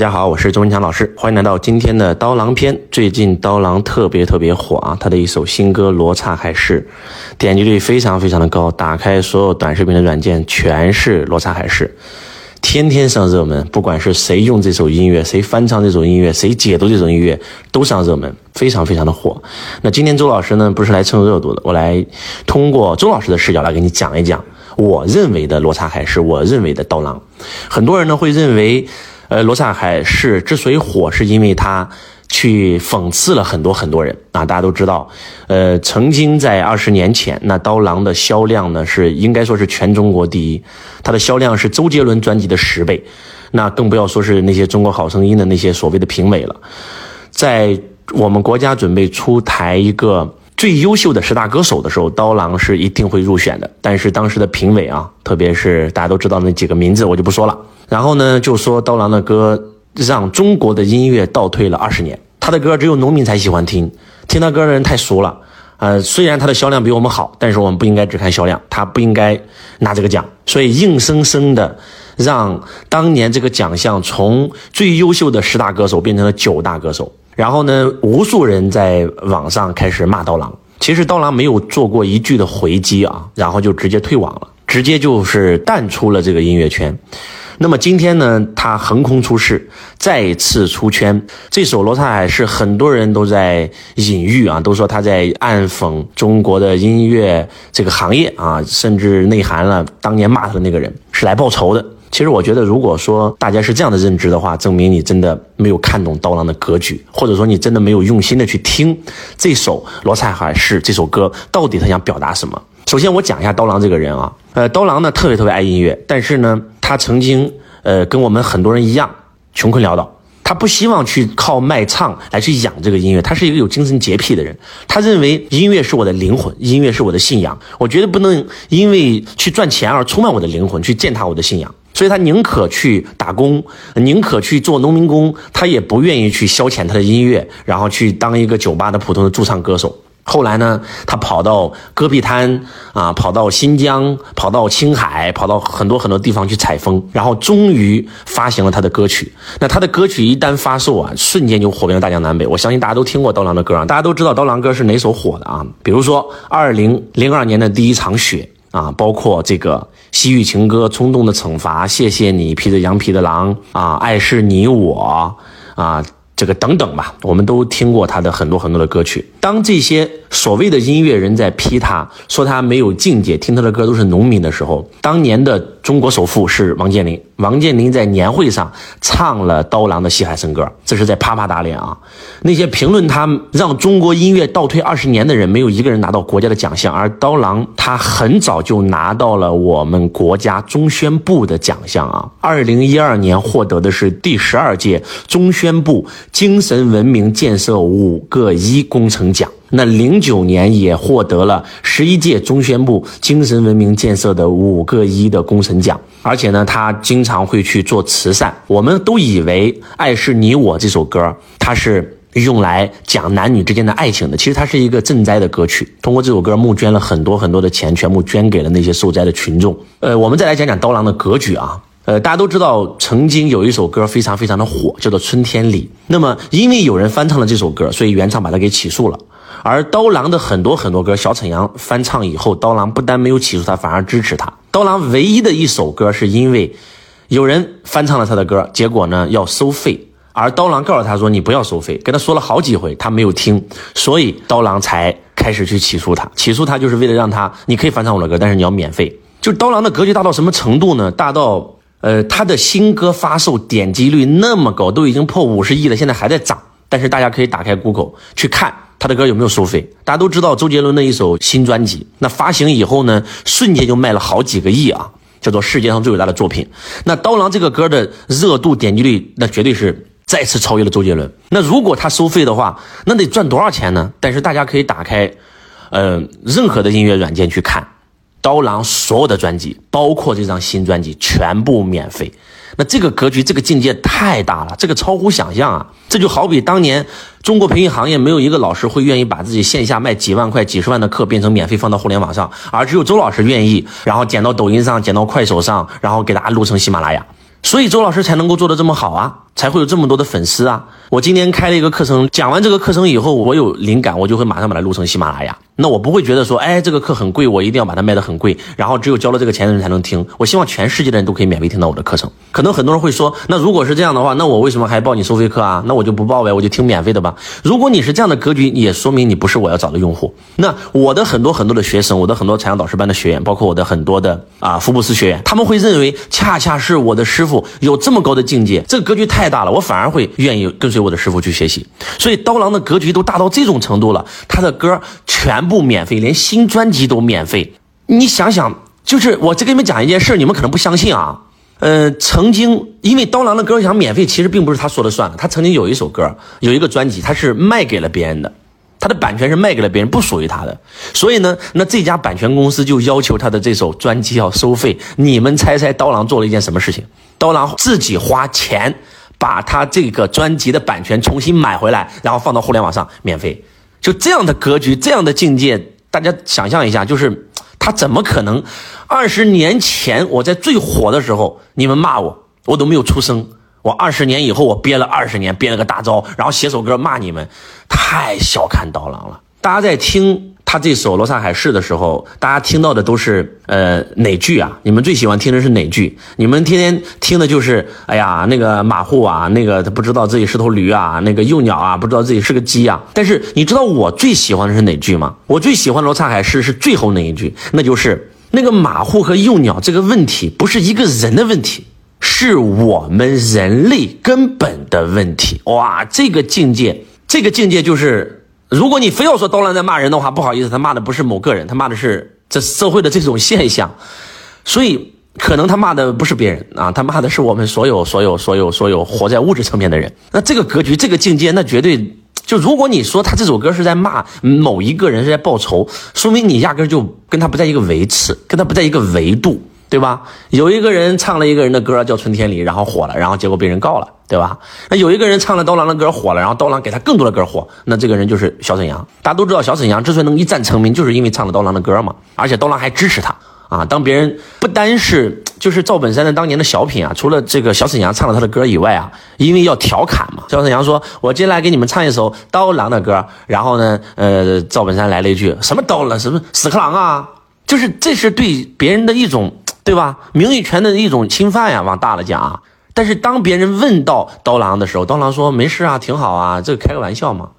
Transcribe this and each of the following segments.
大家好，我是周文强老师，欢迎来到今天的刀郎篇。最近刀郎特别特别火啊，他的一首新歌《罗刹海市》，点击率非常非常的高，打开所有短视频的软件全是《罗刹海市》，天天上热门。不管是谁用这首音乐，谁翻唱这首音乐，谁解读这首音乐，都上热门，非常非常的火。那今天周老师呢，不是来蹭热度的，我来通过周老师的视角来给你讲一讲我认为的《罗刹海市》，我认为的刀郎。很多人呢会认为。呃，罗刹海市之所以火，是因为他去讽刺了很多很多人啊。大家都知道，呃，曾经在二十年前，那刀郎的销量呢是应该说是全中国第一，他的销量是周杰伦专辑的十倍，那更不要说是那些中国好声音的那些所谓的评委了。在我们国家准备出台一个最优秀的十大歌手的时候，刀郎是一定会入选的。但是当时的评委啊，特别是大家都知道那几个名字，我就不说了。然后呢，就说刀郎的歌让中国的音乐倒退了二十年。他的歌只有农民才喜欢听，听他歌的人太俗了。呃，虽然他的销量比我们好，但是我们不应该只看销量，他不应该拿这个奖。所以硬生生的让当年这个奖项从最优秀的十大歌手变成了九大歌手。然后呢，无数人在网上开始骂刀郎。其实刀郎没有做过一句的回击啊，然后就直接退网了，直接就是淡出了这个音乐圈。那么今天呢，他横空出世，再次出圈。这首《罗刹海是》，很多人都在隐喻啊，都说他在暗讽中国的音乐这个行业啊，甚至内涵了当年骂他的那个人是来报仇的。其实我觉得，如果说大家是这样的认知的话，证明你真的没有看懂刀郎的格局，或者说你真的没有用心的去听这首《罗刹海市》这首歌到底他想表达什么。首先，我讲一下刀郎这个人啊，呃，刀郎呢特别特别爱音乐，但是呢。他曾经，呃，跟我们很多人一样穷困潦倒。他不希望去靠卖唱来去养这个音乐。他是一个有精神洁癖的人。他认为音乐是我的灵魂，音乐是我的信仰。我绝对不能因为去赚钱而出卖我的灵魂，去践踏我的信仰。所以他宁可去打工，宁可去做农民工，他也不愿意去消遣他的音乐，然后去当一个酒吧的普通的驻唱歌手。后来呢，他跑到戈壁滩啊，跑到新疆，跑到青海，跑到很多很多地方去采风，然后终于发行了他的歌曲。那他的歌曲一旦发售啊，瞬间就火遍了大江南北。我相信大家都听过刀郎的歌啊，大家都知道刀郎歌是哪首火的啊？比如说二零零二年的第一场雪啊，包括这个西域情歌、冲动的惩罚、谢谢你、披着羊皮的狼啊、爱是你我啊。这个等等吧，我们都听过他的很多很多的歌曲。当这些所谓的音乐人在批他说他没有境界，听他的歌都是农民的时候，当年的中国首富是王健林。王健林在年会上唱了刀郎的《西海神歌》，这是在啪啪打脸啊！那些评论他让中国音乐倒退二十年的人，没有一个人拿到国家的奖项，而刀郎他很早就拿到了我们国家中宣部的奖项啊！二零一二年获得的是第十二届中宣部精神文明建设五个一工程奖。那零九年也获得了十一届中宣部精神文明建设的五个一的工程奖，而且呢，他经常会去做慈善。我们都以为《爱是你我》这首歌，它是用来讲男女之间的爱情的，其实它是一个赈灾的歌曲。通过这首歌募捐了很多很多的钱，全部捐给了那些受灾的群众。呃，我们再来讲讲刀郎的格局啊。呃，大家都知道，曾经有一首歌非常非常的火，叫做《春天里》。那么，因为有人翻唱了这首歌，所以原唱把它给起诉了。而刀郎的很多很多歌，小沈阳翻唱以后，刀郎不但没有起诉他，反而支持他。刀郎唯一的一首歌，是因为有人翻唱了他的歌，结果呢要收费，而刀郎告诉他说：“你不要收费。”跟他说了好几回，他没有听，所以刀郎才开始去起诉他。起诉他就是为了让他，你可以翻唱我的歌，但是你要免费。就刀郎的格局大到什么程度呢？大到呃，他的新歌发售点击率那么高，都已经破五十亿了，现在还在涨。但是大家可以打开 Google 去看。他的歌有没有收费？大家都知道周杰伦的一首新专辑，那发行以后呢，瞬间就卖了好几个亿啊，叫做世界上最伟大的作品。那刀郎这个歌的热度点击率，那绝对是再次超越了周杰伦。那如果他收费的话，那得赚多少钱呢？但是大家可以打开，呃，任何的音乐软件去看，刀郎所有的专辑，包括这张新专辑，全部免费。那这个格局，这个境界太大了，这个超乎想象啊！这就好比当年中国培训行业没有一个老师会愿意把自己线下卖几万块、几十万的课变成免费放到互联网上，而只有周老师愿意，然后剪到抖音上、剪到快手上，然后给大家录成喜马拉雅，所以周老师才能够做的这么好啊！才会有这么多的粉丝啊！我今天开了一个课程，讲完这个课程以后，我有灵感，我就会马上把它录成喜马拉雅。那我不会觉得说，哎，这个课很贵，我一定要把它卖得很贵，然后只有交了这个钱的人才能听。我希望全世界的人都可以免费听到我的课程。可能很多人会说，那如果是这样的话，那我为什么还报你收费课啊？那我就不报呗，我就听免费的吧。如果你是这样的格局，也说明你不是我要找的用户。那我的很多很多的学生，我的很多财商导师班的学员，包括我的很多的啊福布斯学员，他们会认为，恰恰是我的师傅有这么高的境界，这个格局太大了，我反而会愿意跟随我的师傅去学习。所以刀郎的格局都大到这种程度了，他的歌全部免费，连。新专辑都免费，你想想，就是我再给你们讲一件事，你们可能不相信啊。呃，曾经因为刀郎的歌想免费，其实并不是他说了算的。他曾经有一首歌，有一个专辑，他是卖给了别人的，他的版权是卖给了别人，不属于他的。所以呢，那这家版权公司就要求他的这首专辑要收费。你们猜猜，刀郎做了一件什么事情？刀郎自己花钱把他这个专辑的版权重新买回来，然后放到互联网上免费。就这样的格局，这样的境界。大家想象一下，就是他怎么可能？二十年前我在最火的时候，你们骂我，我都没有出声。我二十年以后，我憋了二十年，憋了个大招，然后写首歌骂你们，太小看刀郎了。大家在听。他这首《罗刹海市》的时候，大家听到的都是呃哪句啊？你们最喜欢听的是哪句？你们天天听的就是哎呀那个马户啊，那个他不知道自己是头驴啊，那个幼鸟啊，不知道自己是个鸡啊。但是你知道我最喜欢的是哪句吗？我最喜欢《罗刹海市》是最后那一句，那就是那个马户和幼鸟这个问题不是一个人的问题，是我们人类根本的问题。哇，这个境界，这个境界就是。如果你非要说刀郎在骂人的话，不好意思，他骂的不是某个人，他骂的是这社会的这种现象，所以可能他骂的不是别人啊，他骂的是我们所有所有所有所有活在物质层面的人。那这个格局，这个境界，那绝对就如果你说他这首歌是在骂某一个人是在报仇，说明你压根就跟他不在一个维次，跟他不在一个维度。对吧？有一个人唱了一个人的歌叫《春天里》，然后火了，然后结果被人告了，对吧？那有一个人唱了刀郎的歌火了，然后刀郎给他更多的歌火，那这个人就是小沈阳。大家都知道小沈阳之所以能一战成名，就是因为唱了刀郎的歌嘛。而且刀郎还支持他啊。当别人不单是就是赵本山的当年的小品啊，除了这个小沈阳唱了他的歌以外啊，因为要调侃嘛，小沈阳说：“我接下来给你们唱一首刀郎的歌。”然后呢，呃，赵本山来了一句：“什么刀郎？什么屎壳郎啊？”就是这是对别人的一种。对吧？名誉权的一种侵犯呀，往大了讲。但是当别人问到刀郎的时候，刀郎说没事啊，挺好啊，这个开个玩笑嘛。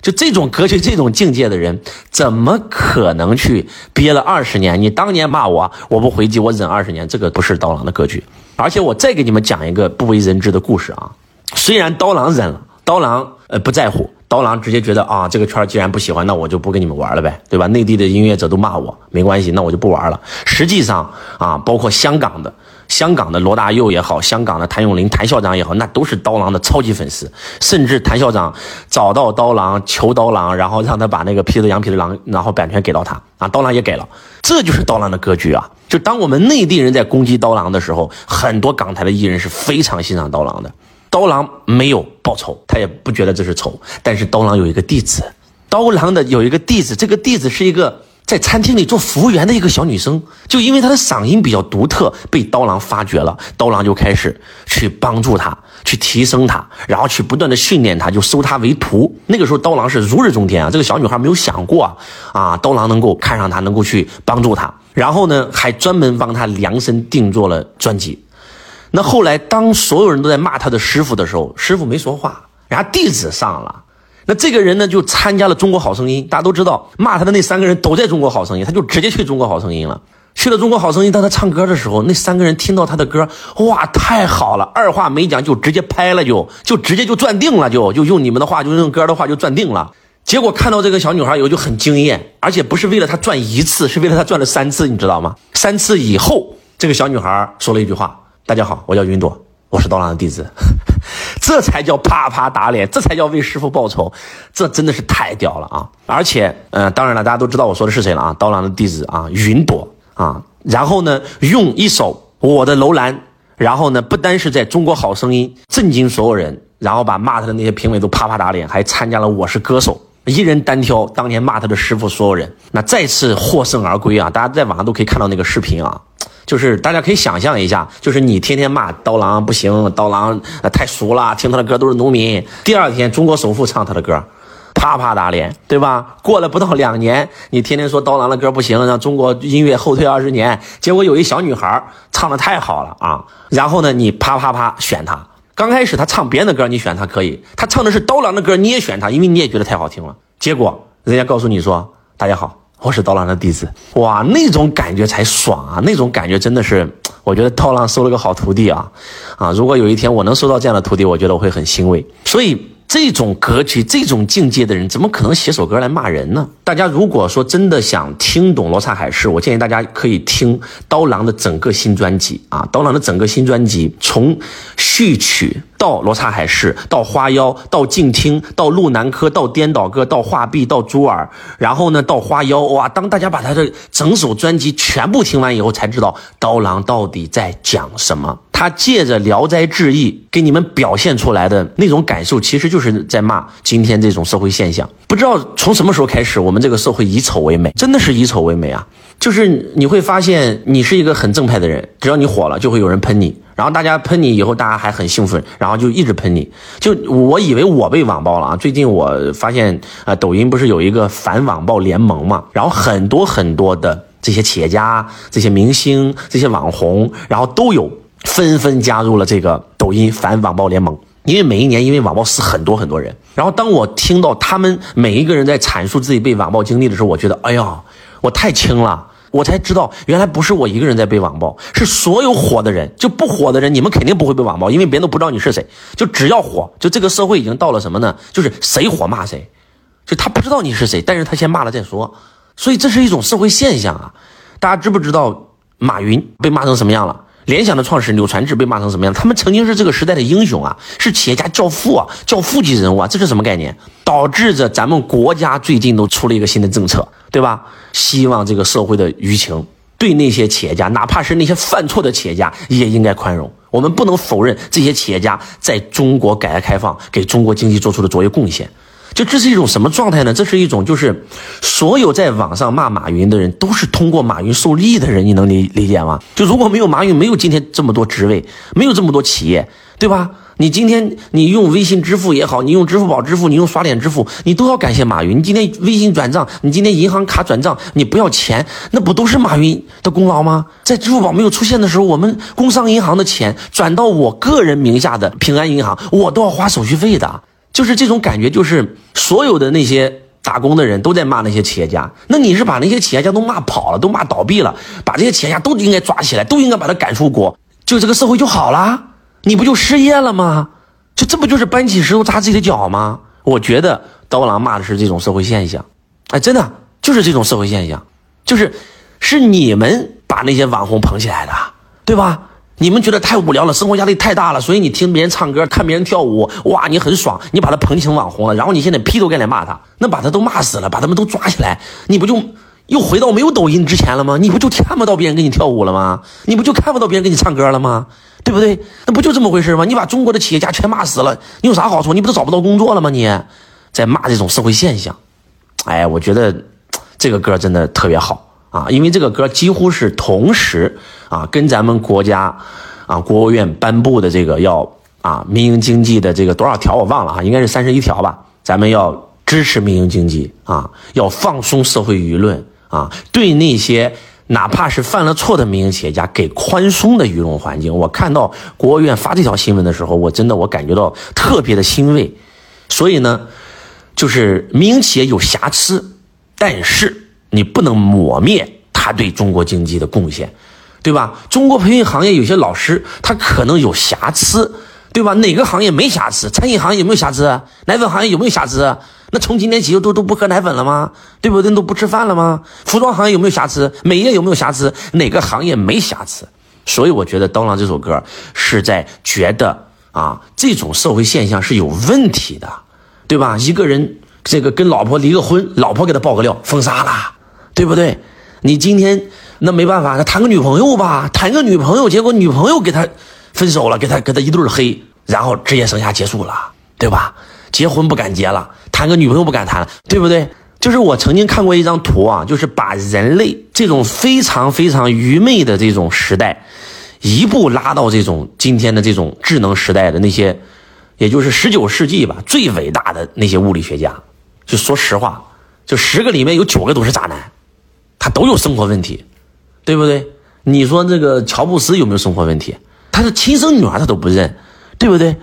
就这种格局、这种境界的人，怎么可能去憋了二十年？你当年骂我，我不回击，我忍二十年，这个不是刀郎的格局。而且我再给你们讲一个不为人知的故事啊。虽然刀郎忍了，刀郎呃不在乎。刀郎直接觉得啊，这个圈既然不喜欢，那我就不跟你们玩了呗，对吧？内地的音乐者都骂我，没关系，那我就不玩了。实际上啊，包括香港的、香港的罗大佑也好，香港的谭咏麟、谭校长也好，那都是刀郎的超级粉丝。甚至谭校长找到刀郎求刀郎，然后让他把那个披着羊皮的狼，然后版权给到他啊，刀郎也给了。这就是刀郎的格局啊！就当我们内地人在攻击刀郎的时候，很多港台的艺人是非常欣赏刀郎的。刀郎没有报仇，他也不觉得这是仇。但是刀郎有一个弟子，刀郎的有一个弟子，这个弟子是一个在餐厅里做服务员的一个小女生，就因为她的嗓音比较独特，被刀郎发掘了。刀郎就开始去帮助她，去提升她，然后去不断的训练她，就收她为徒。那个时候刀郎是如日中天啊，这个小女孩没有想过啊，啊，刀郎能够看上她，能够去帮助她，然后呢，还专门帮她量身定做了专辑。那后来，当所有人都在骂他的师傅的时候，师傅没说话，人家弟子上了。那这个人呢，就参加了《中国好声音》。大家都知道，骂他的那三个人都在《中国好声音》，他就直接去《中国好声音》了。去了《中国好声音》，当他唱歌的时候，那三个人听到他的歌，哇，太好了！二话没讲，就直接拍了，就就直接就转定了，就就用你们的话，就用歌的话，就转定了。结果看到这个小女孩以后就很惊艳，而且不是为了她转一次，是为了她转了三次，你知道吗？三次以后，这个小女孩说了一句话。大家好，我叫云朵，我是刀郎的弟子，这才叫啪啪打脸，这才叫为师傅报仇，这真的是太屌了啊！而且，嗯，当然了，大家都知道我说的是谁了啊？刀郎的弟子啊，云朵啊。然后呢，用一首《我的楼兰》，然后呢，不单是在中国好声音震惊所有人，然后把骂他的那些评委都啪啪打脸，还参加了《我是歌手》。一人单挑当年骂他的师傅所有人，那再次获胜而归啊！大家在网上都可以看到那个视频啊，就是大家可以想象一下，就是你天天骂刀郎不行，刀郎太俗了，听他的歌都是农民。第二天中国首富唱他的歌，啪啪打脸，对吧？过了不到两年，你天天说刀郎的歌不行，让中国音乐后退二十年，结果有一小女孩唱的太好了啊，然后呢，你啪啪啪选他。刚开始他唱别人的歌，你选他可以；他唱的是刀郎的歌，你也选他，因为你也觉得太好听了。结果人家告诉你说：“大家好，我是刀郎的弟子。”哇，那种感觉才爽啊！那种感觉真的是，我觉得刀郎收了个好徒弟啊！啊，如果有一天我能收到这样的徒弟，我觉得我会很欣慰。所以。这种格局、这种境界的人，怎么可能写首歌来骂人呢？大家如果说真的想听懂罗刹海市，我建议大家可以听刀郎的整个新专辑啊！刀郎的整个新专辑，从序曲到罗刹海市，到花妖，到静听，到路南柯，到颠倒歌，到画壁，到朱尔，然后呢，到花妖，哇！当大家把他的整首专辑全部听完以后，才知道刀郎到底在讲什么。他借着《聊斋志异》给你们表现出来的那种感受，其实就是在骂今天这种社会现象。不知道从什么时候开始，我们这个社会以丑为美，真的是以丑为美啊！就是你会发现，你是一个很正派的人，只要你火了，就会有人喷你，然后大家喷你以后，大家还很兴奋，然后就一直喷你。就我以为我被网暴了啊！最近我发现啊，抖音不是有一个反网暴联盟嘛？然后很多很多的这些企业家、这些明星、这些网红，然后都有。纷纷加入了这个抖音反网暴联盟，因为每一年因为网暴死很多很多人。然后当我听到他们每一个人在阐述自己被网暴经历的时候，我觉得，哎呀，我太轻了。我才知道，原来不是我一个人在被网暴，是所有火的人。就不火的人，你们肯定不会被网暴，因为别人都不知道你是谁。就只要火，就这个社会已经到了什么呢？就是谁火骂谁，就他不知道你是谁，但是他先骂了再说。所以这是一种社会现象啊。大家知不知道马云被骂成什么样了？联想的创始人柳传志被骂成什么样？他们曾经是这个时代的英雄啊，是企业家教父啊，教父级人物啊，这是什么概念？导致着咱们国家最近都出了一个新的政策，对吧？希望这个社会的舆情对那些企业家，哪怕是那些犯错的企业家，也应该宽容。我们不能否认这些企业家在中国改革开放给中国经济做出的卓越贡献。就这是一种什么状态呢？这是一种就是所有在网上骂马云的人都是通过马云受利的人，你能理理解吗？就如果没有马云，没有今天这么多职位，没有这么多企业，对吧？你今天你用微信支付也好，你用支付宝支付，你用刷脸支付，你都要感谢马云。你今天微信转账，你今天银行卡转账，你不要钱，那不都是马云的功劳吗？在支付宝没有出现的时候，我们工商银行的钱转到我个人名下的平安银行，我都要花手续费的。就是这种感觉，就是所有的那些打工的人都在骂那些企业家。那你是把那些企业家都骂跑了，都骂倒闭了，把这些企业家都应该抓起来，都应该把他赶出国，就这个社会就好了，你不就失业了吗？就这不就是搬起石头砸自己的脚吗？我觉得刀郎骂的是这种社会现象，哎，真的就是这种社会现象，就是是你们把那些网红捧起来的，对吧？你们觉得太无聊了，生活压力太大了，所以你听别人唱歌，看别人跳舞，哇，你很爽，你把他捧成网红了，然后你现在劈头盖脸骂他，那把他都骂死了，把他们都抓起来，你不就又回到没有抖音之前了吗？你不就看不到别人给你跳舞了吗？你不就看不到别人给你唱歌了吗？对不对？那不就这么回事吗？你把中国的企业家全骂死了，你有啥好处？你不都找不到工作了吗？你在骂这种社会现象，哎，我觉得这个歌真的特别好。啊，因为这个歌几乎是同时啊，跟咱们国家啊国务院颁布的这个要啊民营经济的这个多少条我忘了哈，应该是三十一条吧。咱们要支持民营经济啊，要放松社会舆论啊，对那些哪怕是犯了错的民营企业家给宽松的舆论环境。我看到国务院发这条新闻的时候，我真的我感觉到特别的欣慰。所以呢，就是民营企业有瑕疵，但是。你不能抹灭他对中国经济的贡献，对吧？中国培训行业有些老师他可能有瑕疵，对吧？哪个行业没瑕疵？餐饮行业有没有瑕疵？奶粉行业有没有瑕疵？那从今天起都都不喝奶粉了吗？对不对？都不吃饭了吗？服装行业有没有瑕疵？美业有没有瑕疵？哪个行业没瑕疵？所以我觉得《刀郎》这首歌是在觉得啊，这种社会现象是有问题的，对吧？一个人这个跟老婆离个婚，老婆给他爆个料，封杀了。对不对？你今天那没办法，他谈个女朋友吧，谈个女朋友，结果女朋友给他分手了，给他给他一顿黑，然后职业生涯结束了，对吧？结婚不敢结了，谈个女朋友不敢谈了，对不对？就是我曾经看过一张图啊，就是把人类这种非常非常愚昧的这种时代，一步拉到这种今天的这种智能时代的那些，也就是十九世纪吧，最伟大的那些物理学家，就说实话，就十个里面有九个都是渣男，他都有生活问题，对不对？你说这个乔布斯有没有生活问题？他的亲生女儿他都不认，对不对？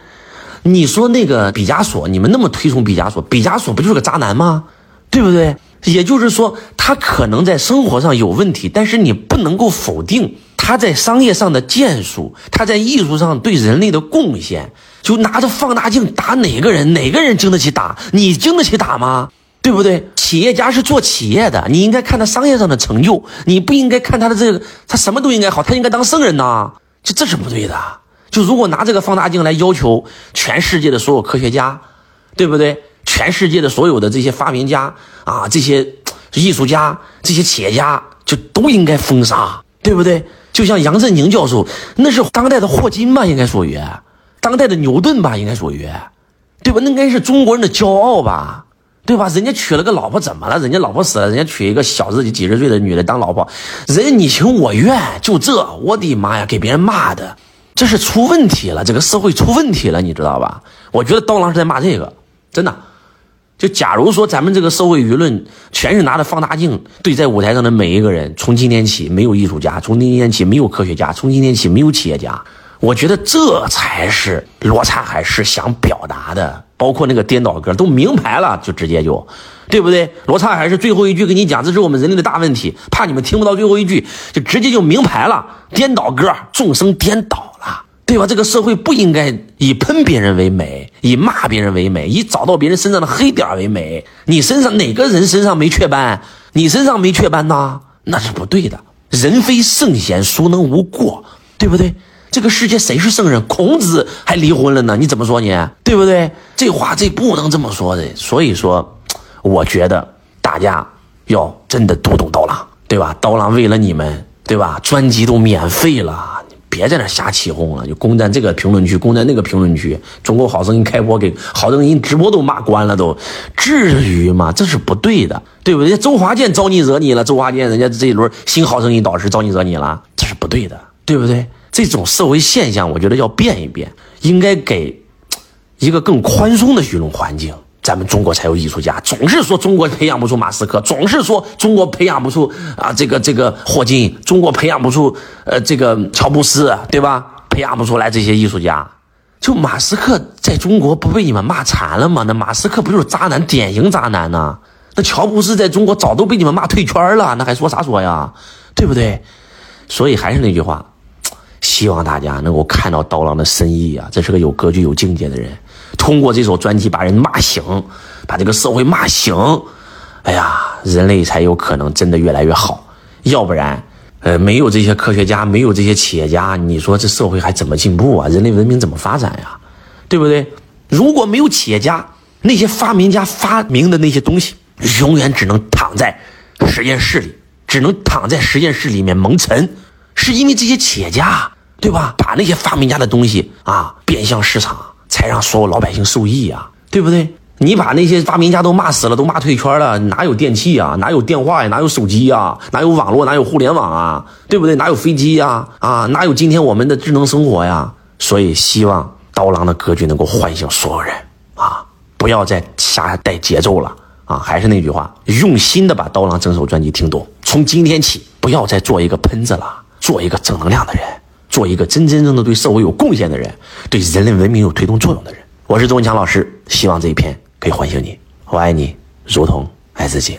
你说那个毕加索，你们那么推崇毕加索，毕加索不就是个渣男吗？对不对？也就是说，他可能在生活上有问题，但是你不能够否定他在商业上的建树，他在艺术上对人类的贡献。就拿着放大镜打哪个人，哪个人经得起打？你经得起打吗？对不对？企业家是做企业的，你应该看他商业上的成就，你不应该看他的这个，他什么都应该好，他应该当圣人呐。就这是不对的。就如果拿这个放大镜来要求全世界的所有科学家，对不对？全世界的所有的这些发明家啊，这些艺术家、这些企业家，就都应该封杀，对不对？就像杨振宁教授，那是当代的霍金吧，应该属于当代的牛顿吧，应该属于，对吧？那应该是中国人的骄傲吧，对吧？人家娶了个老婆，怎么了？人家老婆死了，人家娶一个小自己几十岁的女的当老婆，人家你情我愿，就这，我的妈呀，给别人骂的，这是出问题了，这个社会出问题了，你知道吧？我觉得刀郎是在骂这个，真的。就假如说咱们这个社会舆论全是拿着放大镜对在舞台上的每一个人，从今天起没有艺术家，从今天起没有科学家，从今天起没有企业家，我觉得这才是罗刹海是想表达的。包括那个颠倒歌都明牌了，就直接就，对不对？罗刹海是最后一句跟你讲，这是我们人类的大问题，怕你们听不到最后一句，就直接就明牌了。颠倒歌，众生颠倒了。对吧？这个社会不应该以喷别人为美，以骂别人为美，以找到别人身上的黑点为美。你身上哪个人身上没雀斑？你身上没雀斑呐？那是不对的。人非圣贤，孰能无过？对不对？这个世界谁是圣人？孔子还离婚了呢，你怎么说你？对不对？这话这不能这么说的。所以说，我觉得大家要真的读懂刀郎，对吧？刀郎为了你们，对吧？专辑都免费了。别在那瞎起哄了，就攻占这个评论区，攻占那个评论区。中国好声音开播，给好声音直播都骂关了，都至于吗？这是不对的，对不对？周华健招你惹你了？周华健人家这一轮新好声音导师招你惹你了？这是不对的，对不对？这种社会现象，我觉得要变一变，应该给一个更宽松的舆论环境。咱们中国才有艺术家，总是说中国培养不出马斯克，总是说中国培养不出啊这个这个霍金，中国培养不出呃这个乔布斯，对吧？培养不出来这些艺术家。就马斯克在中国不被你们骂惨了吗？那马斯克不就是渣男，典型渣男呢？那乔布斯在中国早都被你们骂退圈了，那还说啥说呀？对不对？所以还是那句话，希望大家能够看到刀郎的深意啊，这是个有格局、有境界的人。通过这首专辑把人骂醒，把这个社会骂醒，哎呀，人类才有可能真的越来越好。要不然，呃，没有这些科学家，没有这些企业家，你说这社会还怎么进步啊？人类文明怎么发展呀？对不对？如果没有企业家，那些发明家发明的那些东西，永远只能躺在实验室里，只能躺在实验室里面蒙尘。是因为这些企业家，对吧？把那些发明家的东西啊，变向市场。才让所有老百姓受益呀，对不对？你把那些发明家都骂死了，都骂退圈了，哪有电器啊？哪有电话呀？哪有手机呀？哪有网络？哪有互联网啊？对不对？哪有飞机呀？啊，哪有今天我们的智能生活呀？所以希望刀郎的歌曲能够唤醒所有人啊！不要再瞎带节奏了啊！还是那句话，用心的把刀郎整首专辑听懂。从今天起，不要再做一个喷子了，做一个正能量的人。做一个真真正正对社会有贡献的人，对人类文明有推动作用的人。我是周文强老师，希望这一篇可以唤醒你。我爱你，如同爱自己。